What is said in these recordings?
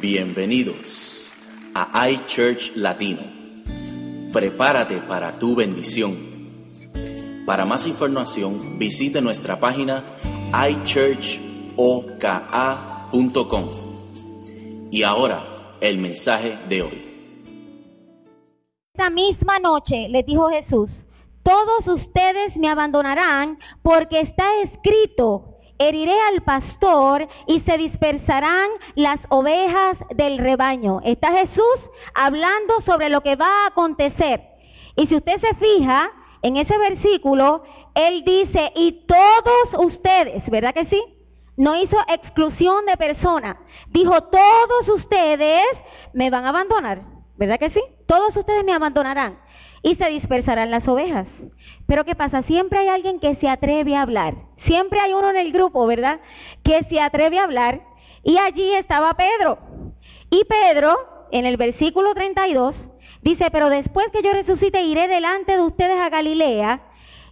Bienvenidos a iChurch Latino. Prepárate para tu bendición. Para más información, visite nuestra página iChurchoka.com. Y ahora, el mensaje de hoy. Esta misma noche les dijo Jesús, todos ustedes me abandonarán porque está escrito, heriré al pastor y se dispersarán las ovejas del rebaño. Está Jesús hablando sobre lo que va a acontecer. Y si usted se fija en ese versículo, él dice, y todos ustedes, ¿verdad que sí? No hizo exclusión de persona. Dijo, todos ustedes me van a abandonar. ¿Verdad que sí? Todos ustedes me abandonarán y se dispersarán las ovejas. Pero ¿qué pasa? Siempre hay alguien que se atreve a hablar. Siempre hay uno en el grupo, ¿verdad? Que se atreve a hablar. Y allí estaba Pedro. Y Pedro, en el versículo 32, dice, pero después que yo resucite iré delante de ustedes a Galilea.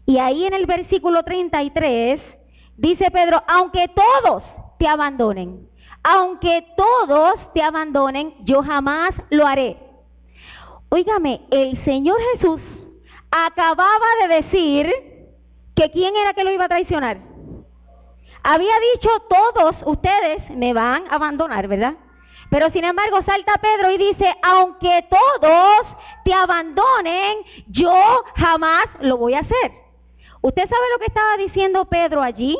Y ahí en el versículo 33, dice Pedro, aunque todos te abandonen, aunque todos te abandonen, yo jamás lo haré. Óigame, el Señor Jesús acababa de decir que quién era que lo iba a traicionar. Había dicho, todos ustedes me van a abandonar, ¿verdad? Pero sin embargo salta Pedro y dice, aunque todos te abandonen, yo jamás lo voy a hacer. ¿Usted sabe lo que estaba diciendo Pedro allí?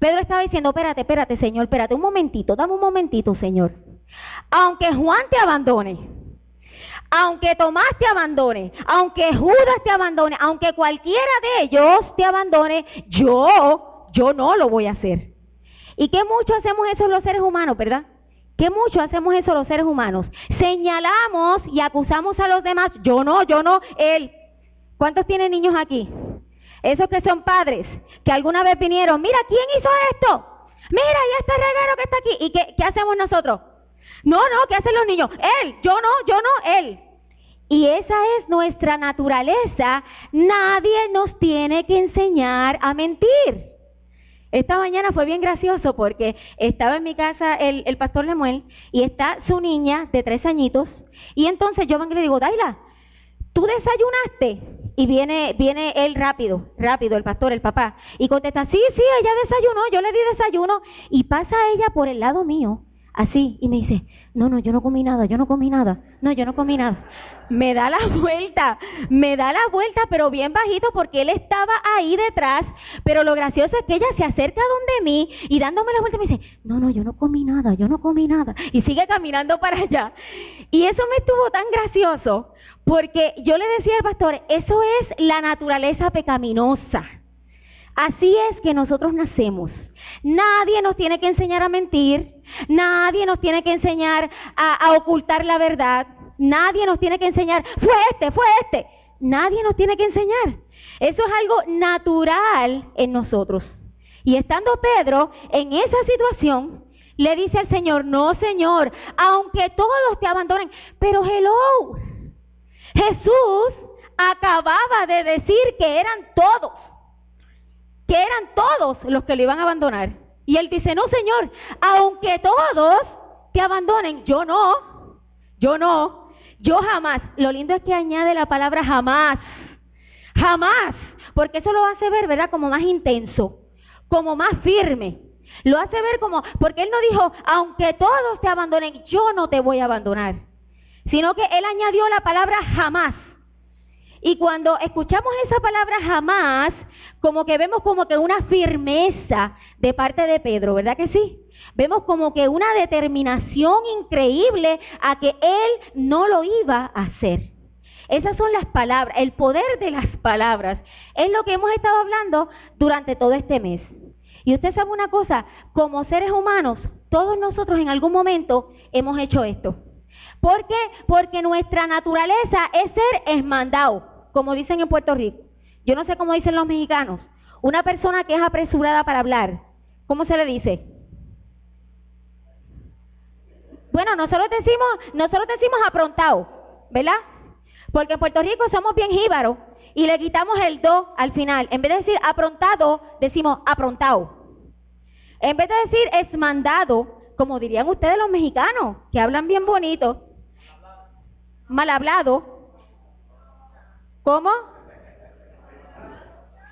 Pedro estaba diciendo, espérate, espérate, Señor, espérate un momentito, dame un momentito, Señor. Aunque Juan te abandone, aunque Tomás te abandone, aunque Judas te abandone, aunque cualquiera de ellos te abandone, yo, yo no lo voy a hacer. ¿Y qué mucho hacemos eso los seres humanos, verdad? ¿Qué mucho hacemos eso los seres humanos? Señalamos y acusamos a los demás, yo no, yo no, él. ¿Cuántos tienen niños aquí? Esos que son padres, que alguna vez vinieron, mira, ¿quién hizo esto? Mira, y este reguero que está aquí. ¿Y qué, qué hacemos nosotros? No, no, ¿qué hacen los niños? Él, yo no, yo no, él. Y esa es nuestra naturaleza. Nadie nos tiene que enseñar a mentir. Esta mañana fue bien gracioso porque estaba en mi casa el, el pastor Lemuel y está su niña de tres añitos. Y entonces yo vengo y le digo, Daila, ¿tú desayunaste? Y viene, viene él rápido, rápido, el pastor, el papá. Y contesta, sí, sí, ella desayunó, yo le di desayuno. Y pasa ella por el lado mío así, y me dice, no, no, yo no comí nada, yo no comí nada, no, yo no comí nada. Me da la vuelta, me da la vuelta, pero bien bajito porque él estaba ahí detrás, pero lo gracioso es que ella se acerca donde mí y dándome la vuelta me dice, no, no, yo no comí nada, yo no comí nada, y sigue caminando para allá. Y eso me estuvo tan gracioso porque yo le decía al pastor, eso es la naturaleza pecaminosa. Así es que nosotros nacemos. Nadie nos tiene que enseñar a mentir, nadie nos tiene que enseñar a, ocultar la verdad, nadie nos tiene que enseñar, fue este, fue este, nadie nos tiene que enseñar. Eso es algo natural en nosotros. Y estando Pedro en esa situación, le dice al Señor, no Señor, aunque todos te abandonen, pero hello, Jesús acababa de decir que eran todos que eran todos los que lo iban a abandonar. Y él dice, no, Señor, aunque todos te abandonen, yo no, yo no, yo jamás. Lo lindo es que añade la palabra jamás, jamás, porque eso lo hace ver, ¿verdad? Como más intenso, como más firme. Lo hace ver como, porque él no dijo, aunque todos te abandonen, yo no te voy a abandonar. Sino que él añadió la palabra jamás. Y cuando escuchamos esa palabra jamás, como que vemos como que una firmeza de parte de Pedro, ¿verdad que sí? Vemos como que una determinación increíble a que él no lo iba a hacer. Esas son las palabras, el poder de las palabras. Es lo que hemos estado hablando durante todo este mes. Y usted sabe una cosa, como seres humanos, todos nosotros en algún momento hemos hecho esto. ¿Por qué? Porque nuestra naturaleza es ser esmandado como dicen en Puerto Rico. Yo no sé cómo dicen los mexicanos. Una persona que es apresurada para hablar, ¿cómo se le dice? Bueno, nosotros decimos, nosotros decimos aprontado, ¿verdad? Porque en Puerto Rico somos bien jíbaros y le quitamos el do al final. En vez de decir aprontado, decimos aprontado. En vez de decir es mandado, como dirían ustedes los mexicanos, que hablan bien bonito, mal hablado. ¿Cómo?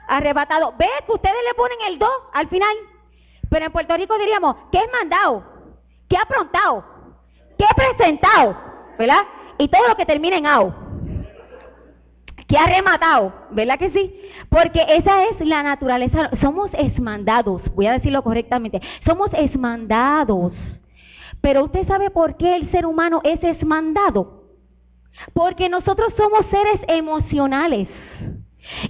Arrebatado. ¿Ve que ustedes le ponen el do al final? Pero en Puerto Rico diríamos, ¿qué es mandado? ¿Qué ha aprontado? ¿Qué presentado? ¿Verdad? Y todo lo que termina en ao. ¿Qué ha rematado? ¿Verdad que sí? Porque esa es la naturaleza. Somos esmandados, voy a decirlo correctamente. Somos esmandados. Pero usted sabe por qué el ser humano es esmandado. Porque nosotros somos seres emocionales.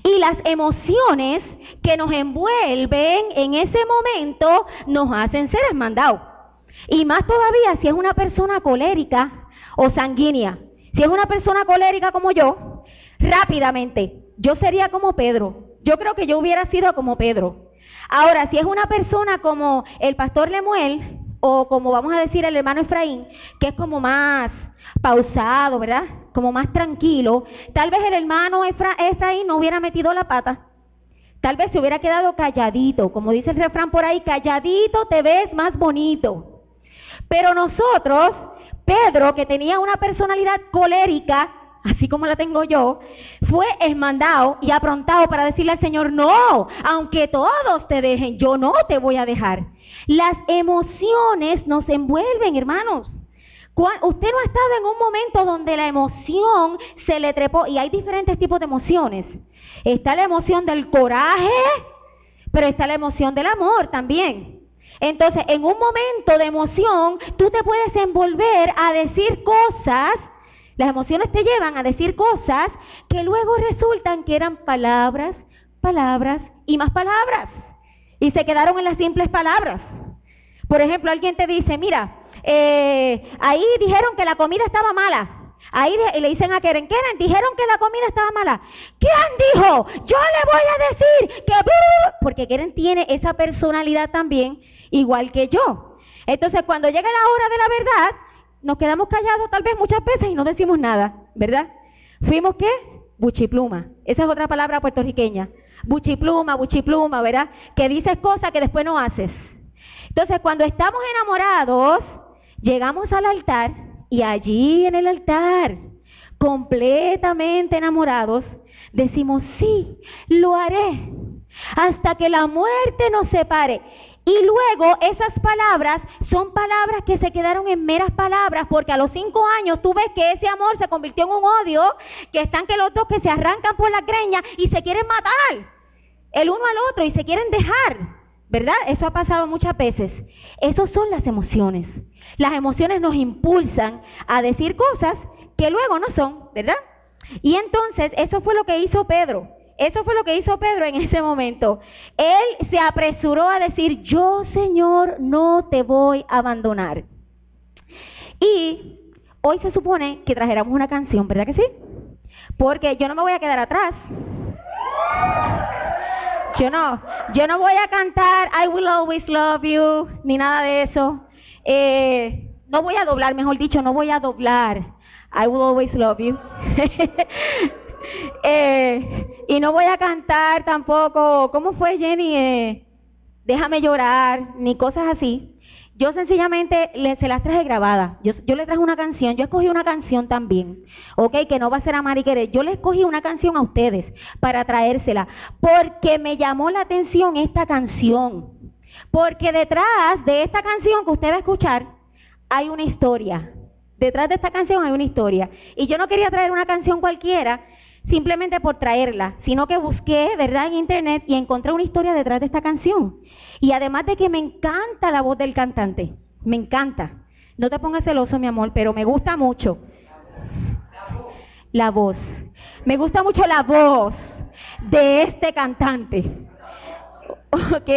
Y las emociones que nos envuelven en ese momento nos hacen seres mandados. Y más todavía si es una persona colérica o sanguínea. Si es una persona colérica como yo, rápidamente, yo sería como Pedro. Yo creo que yo hubiera sido como Pedro. Ahora, si es una persona como el pastor Lemuel, o como vamos a decir el hermano Efraín, que es como más pausado, ¿verdad? Como más tranquilo, tal vez el hermano Efraín no hubiera metido la pata. Tal vez se hubiera quedado calladito, como dice el refrán por ahí, calladito te ves más bonito. Pero nosotros, Pedro, que tenía una personalidad colérica, así como la tengo yo, fue esmandado y aprontado para decirle al Señor, no, aunque todos te dejen, yo no te voy a dejar. Las emociones nos envuelven, hermanos. Usted no ha estado en un momento donde la emoción se le trepó, y hay diferentes tipos de emociones. Está la emoción del coraje, pero está la emoción del amor también. Entonces, en un momento de emoción, tú te puedes envolver a decir cosas, las emociones te llevan a decir cosas que luego resultan que eran palabras, palabras y más palabras. Y se quedaron en las simples palabras. Por ejemplo, alguien te dice, mira, eh, ahí dijeron que la comida estaba mala. Ahí le dicen a Keren, Keren, dijeron que la comida estaba mala. ¿Quién dijo? Yo le voy a decir que... Porque Keren tiene esa personalidad también, igual que yo. Entonces, cuando llega la hora de la verdad, nos quedamos callados tal vez muchas veces y no decimos nada, ¿verdad? Fuimos qué? Buchipluma. Esa es otra palabra puertorriqueña. Buchipluma, buchipluma, ¿verdad? Que dices cosas que después no haces. Entonces, cuando estamos enamorados, llegamos al altar y allí en el altar, completamente enamorados, decimos, sí, lo haré, hasta que la muerte nos separe. Y luego esas palabras son palabras que se quedaron en meras palabras, porque a los cinco años tú ves que ese amor se convirtió en un odio, que están que los dos que se arrancan por la greña y se quieren matar el uno al otro y se quieren dejar. ¿Verdad? Eso ha pasado muchas veces. Esas son las emociones. Las emociones nos impulsan a decir cosas que luego no son, ¿verdad? Y entonces eso fue lo que hizo Pedro. Eso fue lo que hizo Pedro en ese momento. Él se apresuró a decir, yo Señor no te voy a abandonar. Y hoy se supone que trajéramos una canción, ¿verdad que sí? Porque yo no me voy a quedar atrás. Yo no, yo no voy a cantar I will always love you, ni nada de eso. Eh, no voy a doblar, mejor dicho, no voy a doblar. I will always love you. eh, y no voy a cantar tampoco, ¿cómo fue Jenny? Eh, déjame llorar, ni cosas así. Yo sencillamente le, se las traje grabadas. Yo, le traje una canción, yo escogí una canción también, ¿ok? Que no va a ser amar y querer. Yo le escogí una canción a ustedes para traérsela, porque me llamó la atención esta canción. Porque detrás de esta canción que usted va a escuchar hay una historia. Detrás de esta canción hay una historia. Y yo no quería traer una canción cualquiera, simplemente por traerla, sino que busqué, ¿verdad?, en internet y encontré una historia detrás de esta canción. Y además de que me encanta la voz del cantante, me encanta. No te pongas celoso, mi amor, pero me gusta mucho. La voz. Me gusta mucho la voz de este cantante. ¿Ok?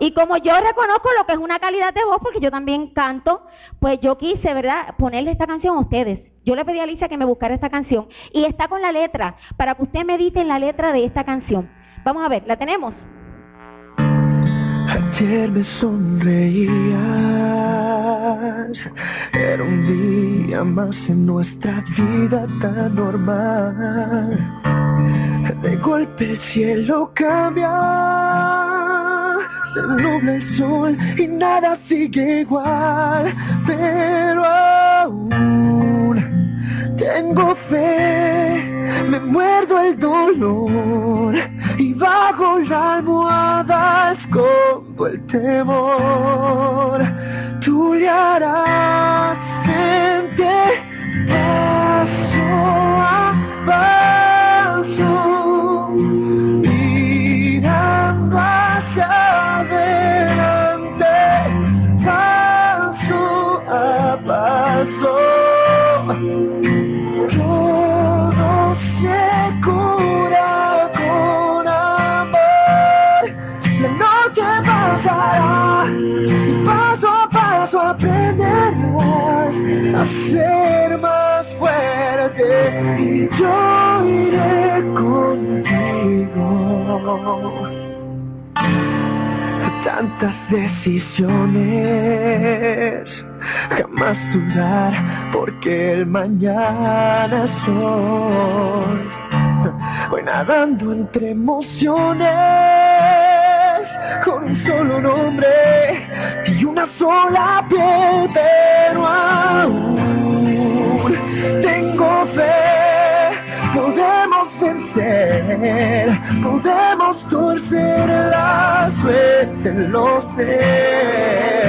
Y como yo reconozco lo que es una calidad de voz, porque yo también canto, pues yo quise, ¿verdad?, ponerle esta canción a ustedes. Yo le pedí a Alicia que me buscara esta canción. Y está con la letra, para que usted medite en la letra de esta canción. Vamos a ver, ¿la tenemos? Ayer me sonreías, era un día más en nuestra vida tan normal. De golpe el cielo cambia, se nubla el sol y nada sigue igual, pero aún tengo fe, me muerdo el dolor y bajo la almohada escondo el temor. Tú le harás frente paso a paso, y yo iré contigo tantas decisiones, jamás dudar porque el mañana es hoy. Voy nadando entre emociones, con un solo nombre y una sola piel, pero aún tengo fe, podemos vencer, podemos torcer la suerte, lo sé,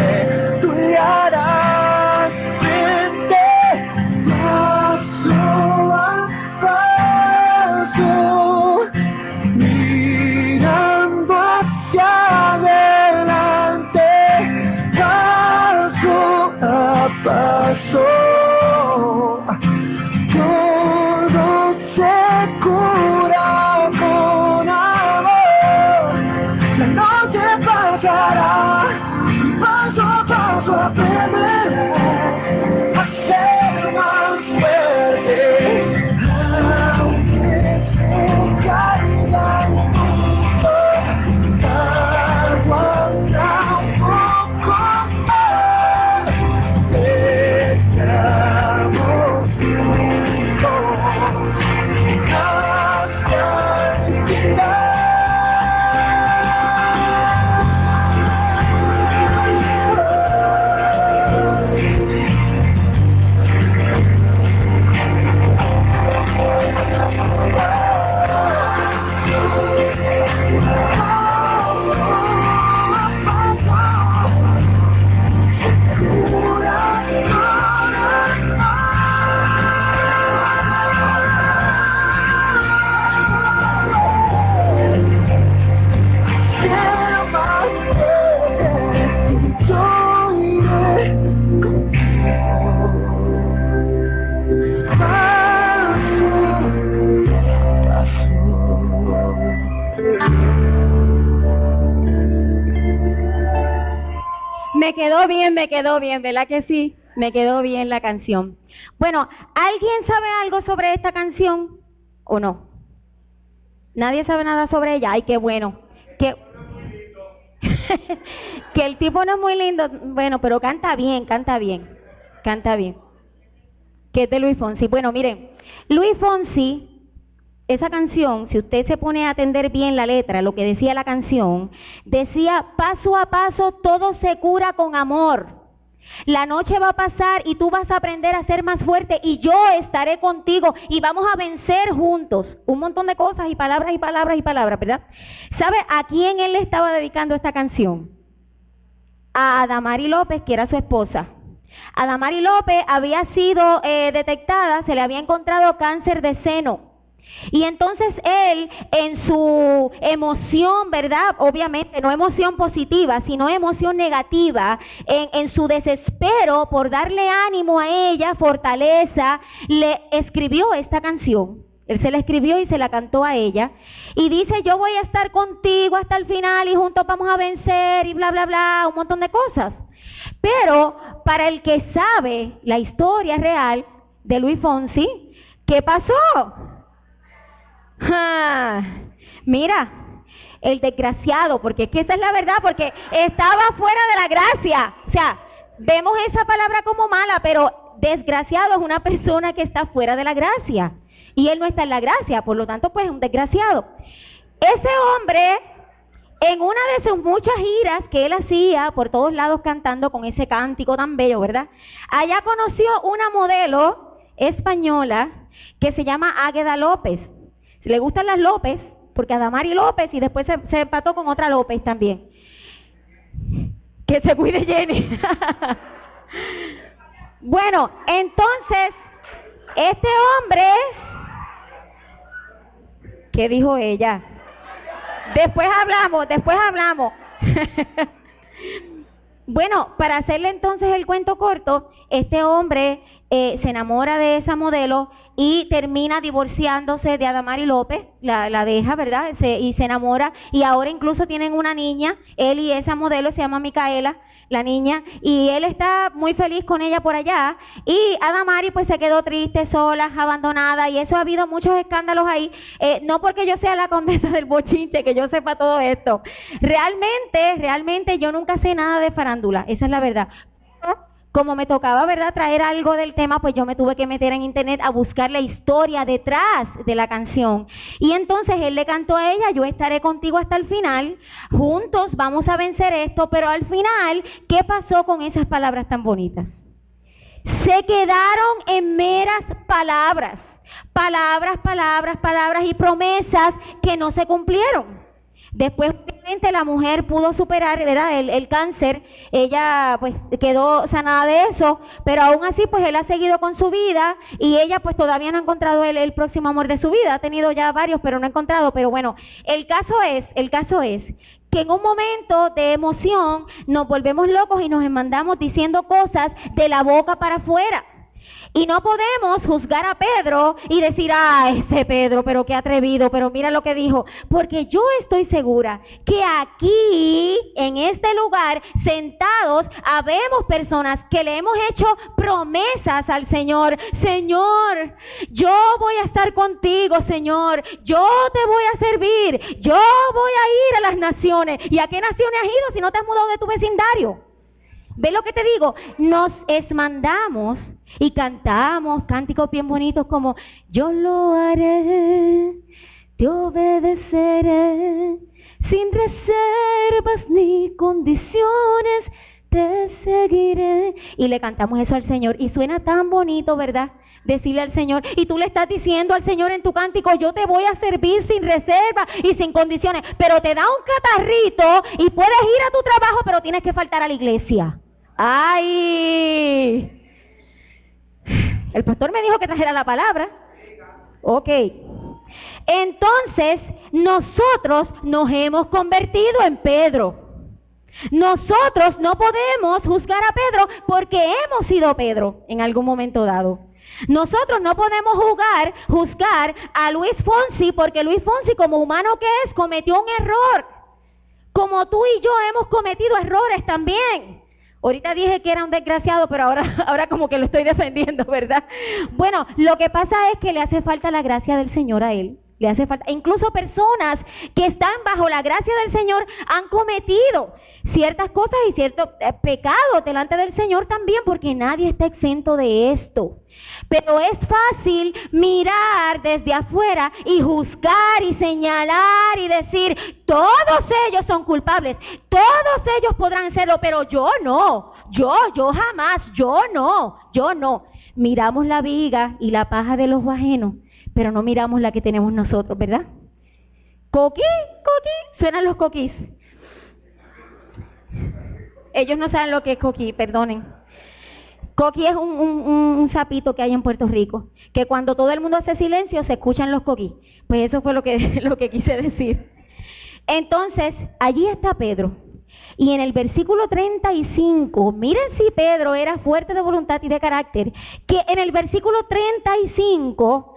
quedó bien, ¿verdad que sí? Me quedó bien la canción. Bueno, ¿alguien sabe algo sobre esta canción o no? Nadie sabe nada sobre ella. Ay, qué bueno. Que, que el tipo no es muy lindo. Bueno, pero canta bien, canta bien. Canta bien. Que es de Luis Fonsi. Bueno, miren, Luis Fonsi, esa canción, si usted se pone a atender bien la letra, lo que decía la canción, decía, paso a paso todo se cura con amor. La noche va a pasar y tú vas a aprender a ser más fuerte y yo estaré contigo y vamos a vencer juntos. Un montón de cosas y palabras y palabras y palabras, ¿verdad? ¿Sabe a quién él le estaba dedicando esta canción? A Adamari López, que era su esposa. Adamari López había sido eh, detectada, se le había encontrado cáncer de seno. Y entonces él, en su emoción, ¿verdad? Obviamente, no emoción positiva, sino emoción negativa, en, su desespero por darle ánimo a ella, fortaleza, le escribió esta canción. Él se la escribió y se la cantó a ella. Y dice, yo voy a estar contigo hasta el final y juntos vamos a vencer y bla, bla, bla, un montón de cosas. Pero para el que sabe la historia real de Luis Fonsi, ¿qué pasó? Mira, el desgraciado, porque es que esa es la verdad, porque estaba fuera de la gracia. O sea, vemos esa palabra como mala, pero desgraciado es una persona que está fuera de la gracia. Y él no está en la gracia, por lo tanto, pues es un desgraciado. Ese hombre en una de sus muchas giras que él hacía por todos lados cantando con ese cántico tan bello, ¿verdad? Allá conoció una modelo española que se llama Águeda López. Le gustan las López, porque Adamari López y después se, se empató con otra López también. Que se cuide Jenny. bueno, entonces, este hombre, ¿qué dijo ella? Después hablamos, después hablamos. bueno, para hacerle entonces el cuento corto, este hombre eh, se enamora de esa modelo y termina divorciándose de Adamari López, la, la deja, ¿verdad? y se enamora. Y ahora incluso tienen una niña, él y esa modelo se llama Micaela, la niña, y él está muy feliz con ella por allá, y Adamari pues se quedó triste, sola, abandonada, y eso ha habido muchos escándalos ahí, eh, no porque yo sea la condesa del bochinche, que yo sepa todo esto, realmente, realmente yo nunca sé nada de farándula, esa es la verdad, como me tocaba, ¿verdad?, traer algo del tema, pues yo me tuve que meter en internet a buscar la historia detrás de la canción. Y entonces él le cantó a ella, yo estaré contigo hasta el final, juntos vamos a vencer esto, pero al final, ¿qué pasó con esas palabras tan bonitas? Se quedaron en meras palabras, palabras, palabras, palabras y promesas que no se cumplieron. Después, obviamente, la mujer pudo superar ¿verdad? El, el, cáncer, ella pues quedó sanada de eso, pero aún así pues él ha seguido con su vida y ella pues todavía no ha encontrado el, el próximo amor de su vida, ha tenido ya varios pero no ha encontrado, pero bueno, el caso es, el caso es que en un momento de emoción nos volvemos locos y nos mandamos diciendo cosas de la boca para afuera. Y no podemos juzgar a Pedro y decir, ah, ese Pedro, pero qué atrevido, pero mira lo que dijo. Porque yo estoy segura que aquí, en este lugar, sentados, habemos personas que le hemos hecho promesas al Señor. Señor, yo voy a estar contigo, Señor. Yo te voy a servir. Yo voy a ir a las naciones. ¿Y a qué naciones has ido si no te has mudado de tu vecindario? ¿Ves lo que te digo? Nos esmandamos y cantamos cánticos bien bonitos como yo lo haré, te obedeceré, sin reservas ni condiciones, te seguiré. Y le cantamos eso al Señor y suena tan bonito, ¿verdad? Decirle al Señor, y tú le estás diciendo al Señor en tu cántico, yo te voy a servir sin reserva y sin condiciones, pero te da un catarrito y puedes ir a tu trabajo, pero tienes que faltar a la iglesia. ¡Ay! El pastor me dijo que trajera la palabra. Ok. Entonces, nosotros nos hemos convertido en Pedro. Nosotros no podemos juzgar a Pedro porque hemos sido Pedro en algún momento dado. Nosotros no podemos jugar, juzgar a Luis Fonsi porque Luis Fonsi como humano que es cometió un error. Como tú y yo hemos cometido errores también. Ahorita dije que era un desgraciado, pero ahora, ahora como que lo estoy defendiendo, ¿verdad? Bueno, lo que pasa es que le hace falta la gracia del Señor a él. Le hace falta, incluso personas que están bajo la gracia del Señor han cometido ciertas cosas y ciertos eh, pecados delante del Señor también, porque nadie está exento de esto. Pero es fácil mirar desde afuera y juzgar y señalar y decir, todos ellos son culpables, todos ellos podrán serlo, pero yo no, yo, yo jamás, yo no, yo no. Miramos la viga y la paja de los ajenos, pero no miramos la que tenemos nosotros, ¿verdad? Coquí, coquí, suenan los coquís. Ellos no saben lo que es coquí, perdonen. Coqui es un, un, sapito que hay en Puerto Rico, que cuando todo el mundo hace silencio se escuchan los coquí. Pues eso fue lo que, lo que quise decir. Entonces, allí está Pedro. Y en el versículo 35, miren si Pedro era fuerte de voluntad y de carácter, que en el versículo 35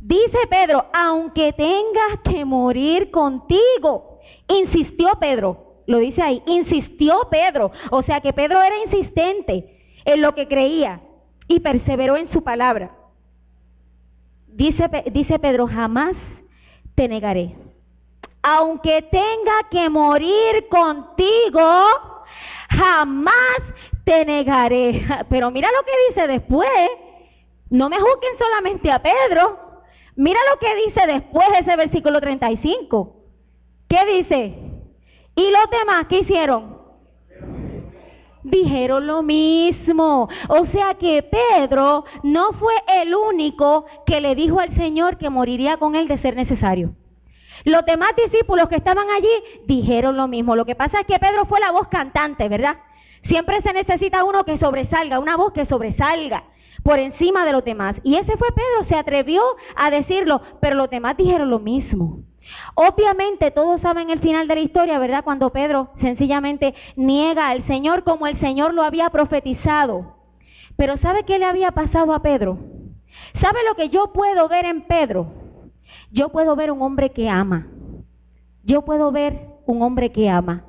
dice Pedro, aunque tengas que morir contigo, insistió Pedro, lo dice ahí, insistió Pedro, o sea que Pedro era insistente en lo que creía y perseveró en su palabra. Dice, dice Pedro, jamás te negaré. Aunque tenga que morir contigo, jamás te negaré. Pero mira lo que dice después. No me juzguen solamente a Pedro. Mira lo que dice después ese versículo 35. ¿Qué dice? ¿Y los demás qué hicieron? Dijeron lo mismo. O sea que Pedro no fue el único que le dijo al Señor que moriría con él de ser necesario. Los demás discípulos que estaban allí dijeron lo mismo. Lo que pasa es que Pedro fue la voz cantante, ¿verdad? Siempre se necesita uno que sobresalga, una voz que sobresalga por encima de los demás. Y ese fue Pedro, se atrevió a decirlo, pero los demás dijeron lo mismo. Obviamente todos saben el final de la historia, ¿verdad? Cuando Pedro sencillamente niega al Señor como el Señor lo había profetizado. Pero ¿sabe qué le había pasado a Pedro? ¿Sabe lo que yo puedo ver en Pedro? Yo puedo ver un hombre que ama. Yo puedo ver un hombre que ama.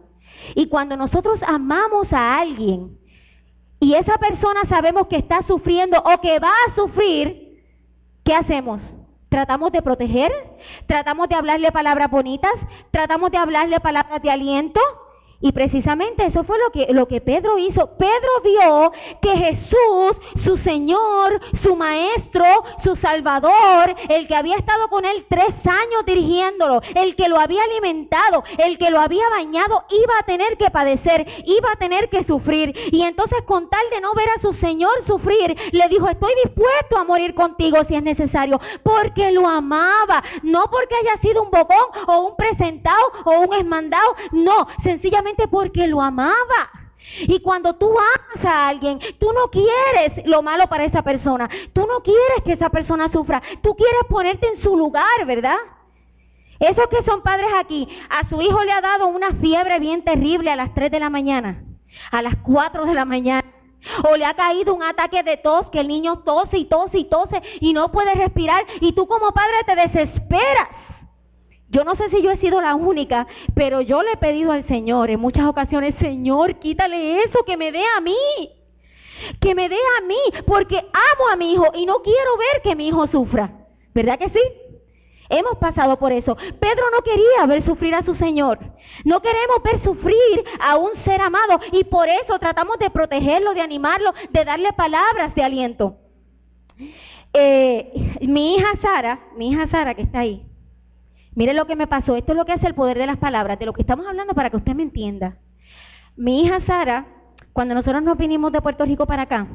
Y cuando nosotros amamos a alguien y esa persona sabemos que está sufriendo o que va a sufrir, ¿qué hacemos? Tratamos de proteger, tratamos de hablarle palabras bonitas, tratamos de hablarle palabras de aliento, y precisamente eso fue lo que, lo que Pedro hizo. Pedro vio que Jesús, su Señor, su Maestro, su Salvador, el que había estado con él tres años dirigiéndolo, el que lo había alimentado, el que lo había bañado, iba a tener que padecer, iba a tener que sufrir. Y entonces con tal de no ver a su Señor sufrir, le dijo, estoy dispuesto a morir contigo si es necesario, porque lo amaba, no porque haya sido un bocón o un presentado o un esmandado, no, sencillamente porque lo amaba. Y cuando tú amas a alguien, tú no quieres lo malo para esa persona. Tú no quieres que esa persona sufra. Tú quieres ponerte en su lugar, ¿verdad? Esos que son padres aquí, a su hijo le ha dado una fiebre bien terrible a las 3 de la mañana, a las 4 de la mañana. O le ha caído un ataque de tos, que el niño tose y tose y tose y no puede respirar. Y tú como padre te desesperas. Yo no sé si yo he sido la única, pero yo le he pedido al Señor en muchas ocasiones, Señor, quítale eso, que me dé a mí. Que me dé a mí, porque amo a mi hijo y no quiero ver que mi hijo sufra. ¿Verdad que sí? Hemos pasado por eso. Pedro no quería ver sufrir a su Señor. No queremos ver sufrir a un ser amado y por eso tratamos de protegerlo, de animarlo, de darle palabras de aliento. Eh, mi hija Sara, mi hija Sara que está ahí, Mire lo que me pasó. Esto es lo que hace el poder de las palabras, de lo que estamos hablando para que usted me entienda. Mi hija Sara, cuando nosotros nos vinimos de Puerto Rico para acá,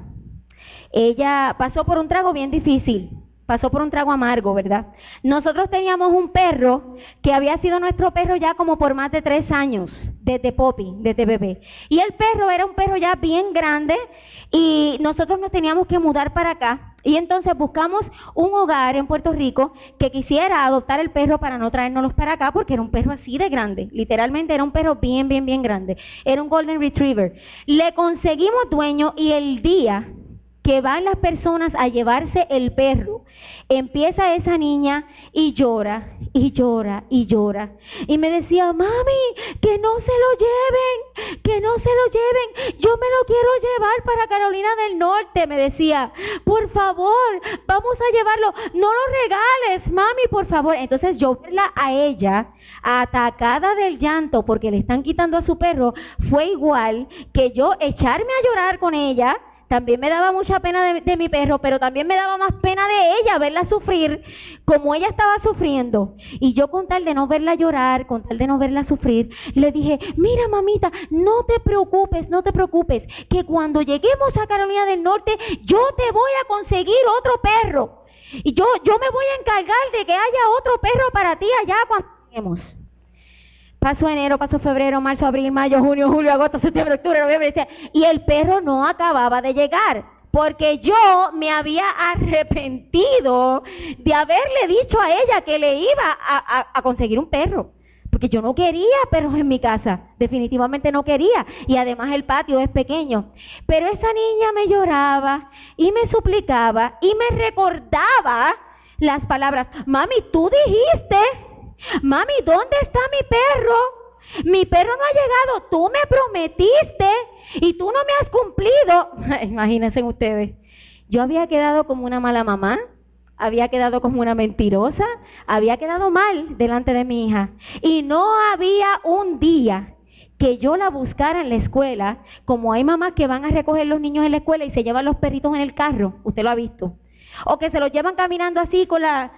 ella pasó por un trago bien difícil, pasó por un trago amargo, ¿verdad? Nosotros teníamos un perro que había sido nuestro perro ya como por más de tres años, desde Poppy, desde bebé. Y el perro era un perro ya bien grande y nosotros nos teníamos que mudar para acá. Y entonces buscamos un hogar en Puerto Rico que quisiera adoptar el perro para no traérnoslos para acá porque era un perro así de grande. Literalmente era un perro bien, bien, bien grande. Era un Golden Retriever. Le conseguimos dueño y el día que van las personas a llevarse el perro, empieza esa niña y llora, y llora, y llora. Y me decía, mami, que no se lo lleven, que no se lo lleven, yo me lo quiero llevar para Carolina del Norte, me decía, por favor, vamos a llevarlo, no lo regales, mami, por favor. Entonces yo verla a ella atacada del llanto porque le están quitando a su perro, fue igual que yo echarme a llorar con ella también me daba mucha pena de, mi perro, pero también me daba más pena de ella verla sufrir como ella estaba sufriendo. Y yo con tal de no verla llorar, con tal de no verla sufrir, le dije, mira mamita, no te preocupes, no te preocupes, que cuando lleguemos a Carolina del Norte, yo te voy a conseguir otro perro. Y yo, yo me voy a encargar de que haya otro perro para ti allá cuando lleguemos. Pasó enero, pasó febrero, marzo, abril, mayo, junio, julio, agosto, septiembre, octubre, noviembre, y el perro no acababa de llegar. Porque yo me había arrepentido de haberle dicho a ella que le iba a, conseguir un perro. Porque yo no quería perros en mi casa. Definitivamente no quería. Y además el patio es pequeño. Pero esa niña me lloraba y me suplicaba y me recordaba las palabras, mami, tú dijiste Mami, ¿dónde está mi perro? Mi perro no ha llegado, tú me prometiste y tú no me has cumplido. Imagínense ustedes. Yo había quedado como una mala mamá, había quedado como una mentirosa, había quedado mal delante de mi hija. Y no había un día que yo la buscara en la escuela, como hay mamás que van a recoger los niños en la escuela y se llevan los perritos en el carro, usted lo ha visto. O que se los llevan caminando así con la,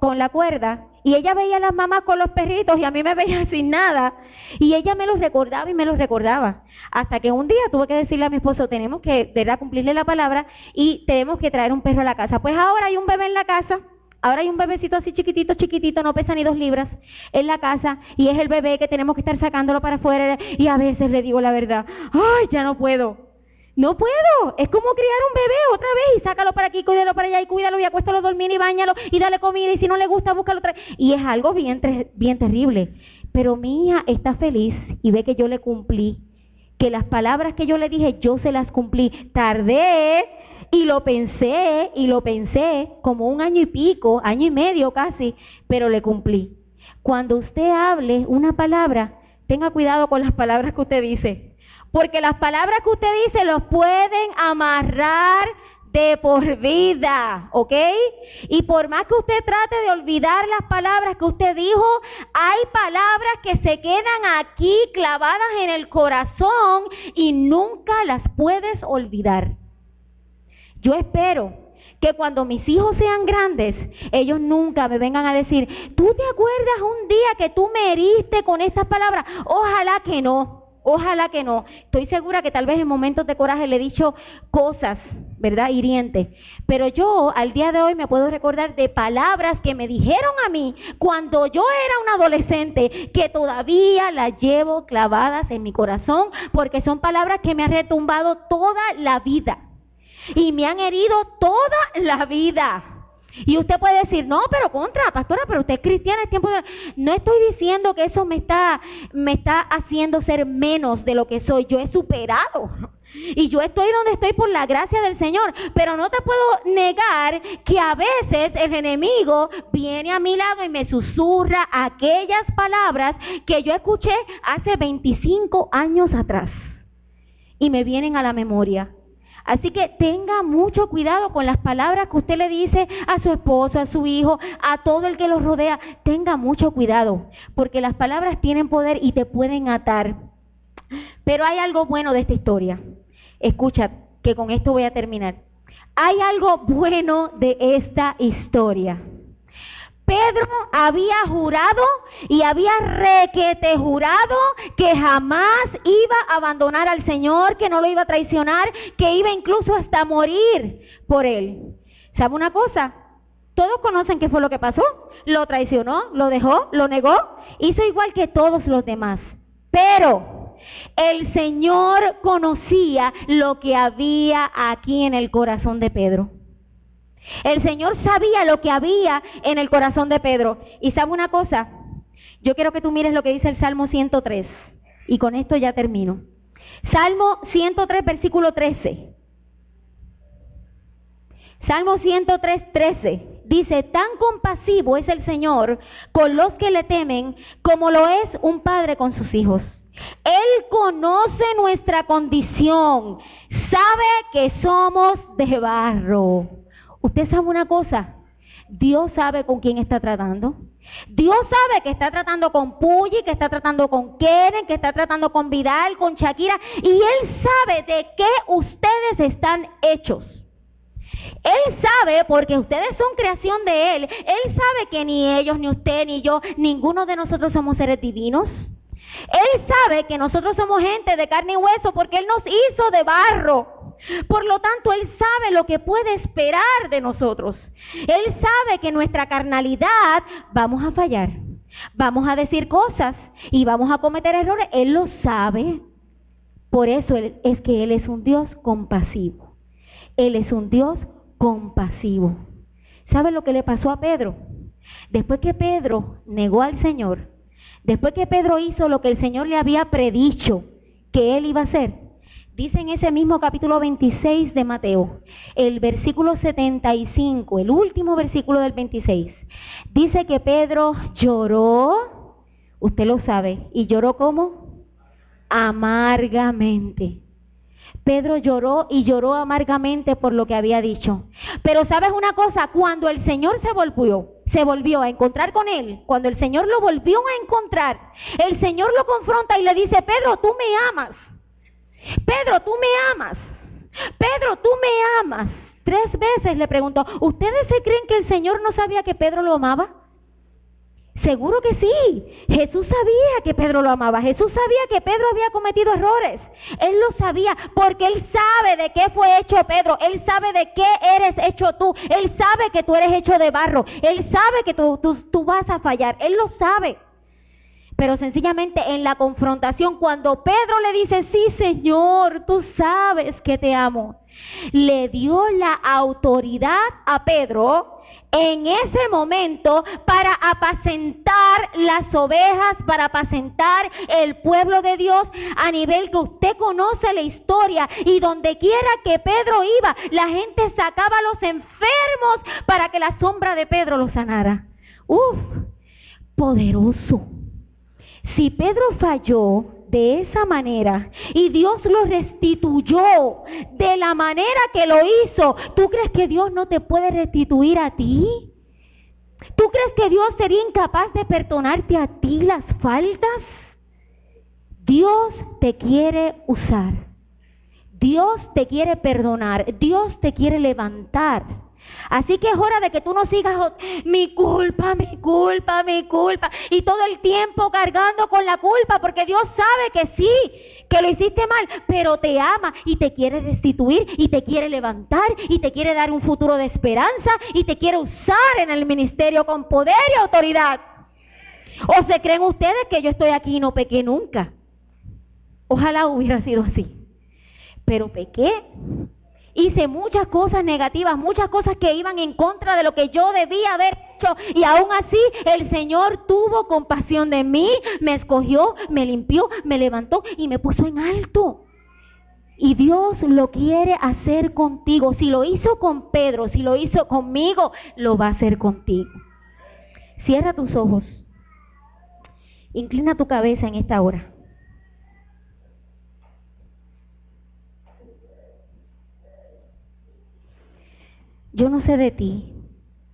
con, la cuerda y ella veía a las mamás con los perritos y a mí me veía sin nada. Y ella me los recordaba y me los recordaba. Hasta que un día tuve que decirle a mi esposo, tenemos que, ¿verdad?, cumplirle la palabra y tenemos que traer un perro a la casa. Pues ahora hay un bebé en la casa. Ahora hay un bebecito así chiquitito, chiquitito, no pesa ni dos libras, en la casa, y es el bebé que tenemos que estar sacándolo para afuera, y a veces le digo la verdad, ay, ya no puedo, no puedo. Es como criar un bebé otra vez y sácalo para aquí, cuídalo para allá y cuídalo y acuéstalo a dormir y bañalo y dale comida y si no le gusta, búscalo otra. Y es algo bien, bien terrible. Pero mi está feliz y ve que yo le cumplí. Que las palabras que yo le dije, yo se las cumplí. Tardé y lo pensé y lo pensé como un año y pico, año y medio casi, pero le cumplí. Cuando usted hable una palabra, tenga cuidado con las palabras que usted dice porque las palabras que usted dice los pueden amarrar de por vida, ¿ok? Y por más que usted trate de olvidar las palabras que usted dijo, hay palabras que se quedan aquí clavadas en el corazón y nunca las puedes olvidar. Yo espero que cuando mis hijos sean grandes, ellos nunca me vengan a decir, ¿tú te acuerdas un día que tú me heriste con esas palabras? Ojalá que no. Ojalá que no. Estoy segura que tal vez en momentos de coraje le he dicho cosas, ¿verdad? Hirientes. Pero yo al día de hoy me puedo recordar de palabras que me dijeron a mí cuando yo era un adolescente, que todavía las llevo clavadas en mi corazón, porque son palabras que me han retumbado toda la vida. Y me han herido toda la vida. Y usted puede decir, no, pero contra, pastora, pero usted es cristiana, es tiempo de... No estoy diciendo que eso me está, me está haciendo ser menos de lo que soy. Yo he superado. Y yo estoy donde estoy por la gracia del Señor. Pero no te puedo negar que a veces el enemigo viene a mi lado y me susurra aquellas palabras que yo escuché hace 25 años atrás. Y me vienen a la memoria. Así que tenga mucho cuidado con las palabras que usted le dice a su esposo, a su hijo, a todo el que los rodea. Tenga mucho cuidado, porque las palabras tienen poder y te pueden atar. Pero hay algo bueno de esta historia. Escucha, que con esto voy a terminar. Hay algo bueno de esta historia. Pedro había jurado y había requete jurado que jamás iba a abandonar al Señor, que no lo iba a traicionar, que iba incluso hasta morir por él. ¿Sabe una cosa? Todos conocen qué fue lo que pasó. Lo traicionó, lo dejó, lo negó, hizo igual que todos los demás. Pero el Señor conocía lo que había aquí en el corazón de Pedro. El Señor sabía lo que había en el corazón de Pedro. Y sabe una cosa, yo quiero que tú mires lo que dice el Salmo 103. Y con esto ya termino. Salmo 103, versículo 13. Salmo 103, 13. Dice, tan compasivo es el Señor con los que le temen como lo es un padre con sus hijos. Él conoce nuestra condición, sabe que somos de barro. Usted sabe una cosa, Dios sabe con quién está tratando. Dios sabe que está tratando con Puyi, que está tratando con Keren, que está tratando con Vidal, con Shakira, y Él sabe de qué ustedes están hechos. Él sabe, porque ustedes son creación de Él, Él sabe que ni ellos, ni usted, ni yo, ninguno de nosotros somos seres divinos. Él sabe que nosotros somos gente de carne y hueso porque Él nos hizo de barro. Por lo tanto, Él sabe lo que puede esperar de nosotros. Él sabe que nuestra carnalidad vamos a fallar. Vamos a decir cosas y vamos a cometer errores. Él lo sabe. Por eso es que Él es un Dios compasivo. Él es un Dios compasivo. ¿Sabe lo que le pasó a Pedro? Después que Pedro negó al Señor, después que Pedro hizo lo que el Señor le había predicho que él iba a hacer, Dice en ese mismo capítulo 26 de Mateo, el versículo 75, el último versículo del 26. Dice que Pedro lloró, usted lo sabe, y lloró como amargamente. Pedro lloró y lloró amargamente por lo que había dicho. Pero sabes una cosa, cuando el Señor se volvió, se volvió a encontrar con él, cuando el Señor lo volvió a encontrar, el Señor lo confronta y le dice, Pedro, tú me amas. Pedro, tú me amas. Pedro, tú me amas. Tres veces le preguntó, ¿ustedes se creen que el Señor no sabía que Pedro lo amaba? Seguro que sí. Jesús sabía que Pedro lo amaba. Jesús sabía que Pedro había cometido errores. Él lo sabía porque él sabe de qué fue hecho Pedro. Él sabe de qué eres hecho tú. Él sabe que tú eres hecho de barro. Él sabe que tú, tú, tú vas a fallar. Él lo sabe. Pero sencillamente en la confrontación, cuando Pedro le dice, sí Señor, tú sabes que te amo, le dio la autoridad a Pedro en ese momento para apacentar las ovejas, para apacentar el pueblo de Dios a nivel que usted conoce la historia y donde quiera que Pedro iba, la gente sacaba a los enfermos para que la sombra de Pedro los sanara. Uf, poderoso. Si Pedro falló de esa manera y Dios lo restituyó de la manera que lo hizo, ¿tú crees que Dios no te puede restituir a ti? ¿Tú crees que Dios sería incapaz de perdonarte a ti las faltas? Dios te quiere usar. Dios te quiere perdonar. Dios te quiere levantar. Así que es hora de que tú no sigas mi culpa, mi culpa, mi culpa y todo el tiempo cargando con la culpa porque Dios sabe que sí, que lo hiciste mal, pero te ama y te quiere restituir y te quiere levantar y te quiere dar un futuro de esperanza y te quiere usar en el ministerio con poder y autoridad. ¿O se creen ustedes que yo estoy aquí y no pequé nunca? Ojalá hubiera sido así. Pero pequé Hice muchas cosas negativas, muchas cosas que iban en contra de lo que yo debía haber hecho. Y aún así el Señor tuvo compasión de mí, me escogió, me limpió, me levantó y me puso en alto. Y Dios lo quiere hacer contigo. Si lo hizo con Pedro, si lo hizo conmigo, lo va a hacer contigo. Cierra tus ojos. Inclina tu cabeza en esta hora. Yo no sé de ti.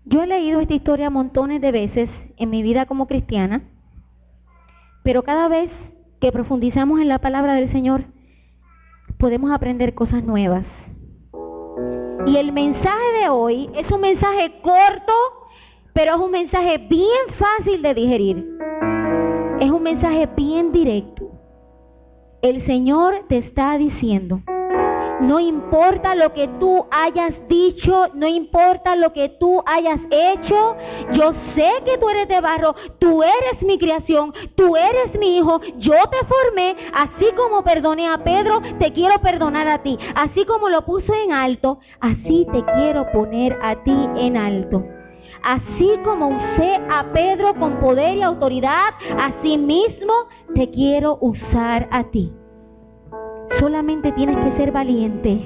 Yo he leído esta historia montones de veces en mi vida como cristiana, pero cada vez que profundizamos en la palabra del Señor, podemos aprender cosas nuevas. Y el mensaje de hoy es un mensaje corto, pero es un mensaje bien fácil de digerir. Es un mensaje bien directo. El Señor te está diciendo, no importa lo que tú hayas dicho, no importa lo que tú hayas hecho, yo sé que tú eres de barro, tú eres mi creación, tú eres mi hijo, yo te formé, así como perdoné a Pedro, te quiero perdonar a ti, así como lo puso en alto, así te quiero poner a ti en alto. Así como usé a Pedro con poder y autoridad, así mismo te quiero usar a ti. Solamente tienes que ser valiente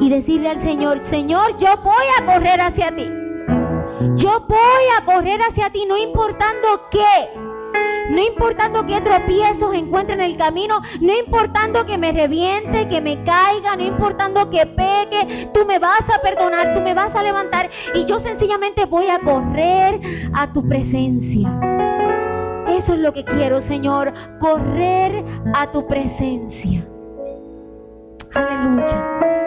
y decirle al Señor, Señor, yo voy a correr hacia ti. Yo voy a correr hacia ti, no importando qué. No importando qué tropiezos encuentre en el camino, no importando que me reviente, que me caiga, no importando que pegue, tú me vas a perdonar, tú me vas a levantar y yo sencillamente voy a correr a tu presencia. Eso es lo que quiero, Señor, correr a tu presencia. Aleluya.